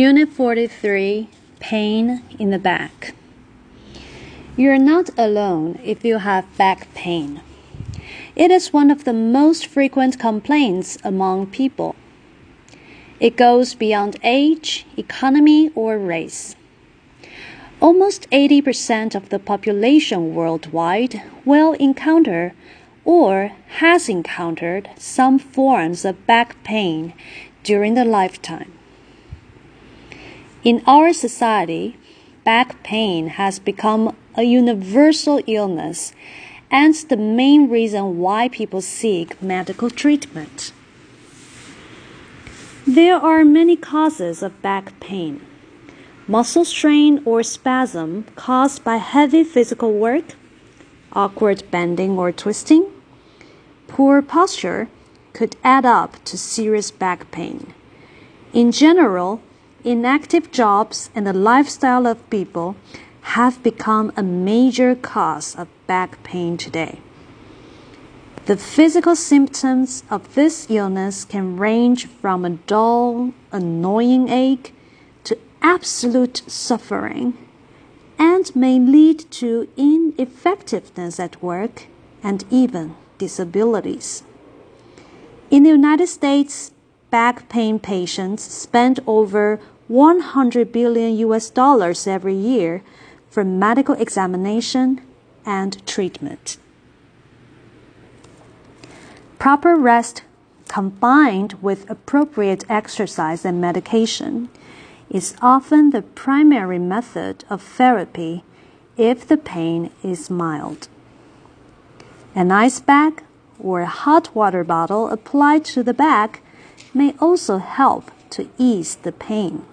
Unit 43 Pain in the Back. You're not alone if you have back pain. It is one of the most frequent complaints among people. It goes beyond age, economy, or race. Almost 80% of the population worldwide will encounter or has encountered some forms of back pain during their lifetime. In our society, back pain has become a universal illness and the main reason why people seek medical treatment. There are many causes of back pain. Muscle strain or spasm caused by heavy physical work, awkward bending or twisting, poor posture could add up to serious back pain. In general, inactive jobs and the lifestyle of people have become a major cause of back pain today. The physical symptoms of this illness can range from a dull, annoying ache to absolute suffering and may lead to ineffectiveness at work and even disabilities. In the United States, back pain patients spend over 100 billion US dollars every year for medical examination and treatment. Proper rest combined with appropriate exercise and medication is often the primary method of therapy if the pain is mild. An ice bag or a hot water bottle applied to the back may also help to ease the pain.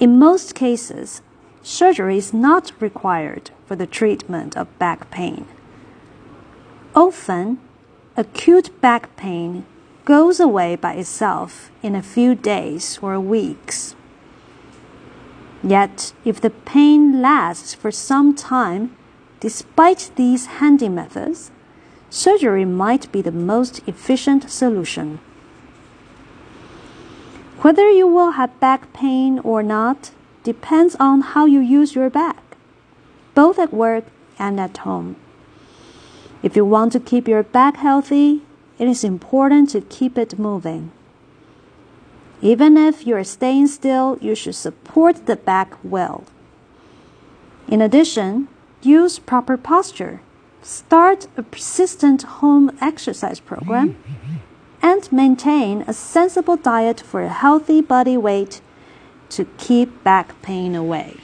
In most cases, surgery is not required for the treatment of back pain. Often, acute back pain goes away by itself in a few days or weeks. Yet, if the pain lasts for some time, despite these handy methods, surgery might be the most efficient solution. Whether you will have back pain or not depends on how you use your back, both at work and at home. If you want to keep your back healthy, it is important to keep it moving. Even if you are staying still, you should support the back well. In addition, use proper posture. Start a persistent home exercise program and maintain a sensible diet for a healthy body weight to keep back pain away.